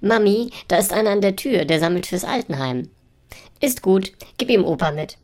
Mami, da ist einer an der Tür, der sammelt fürs Altenheim. Ist gut, gib ihm Opa mit.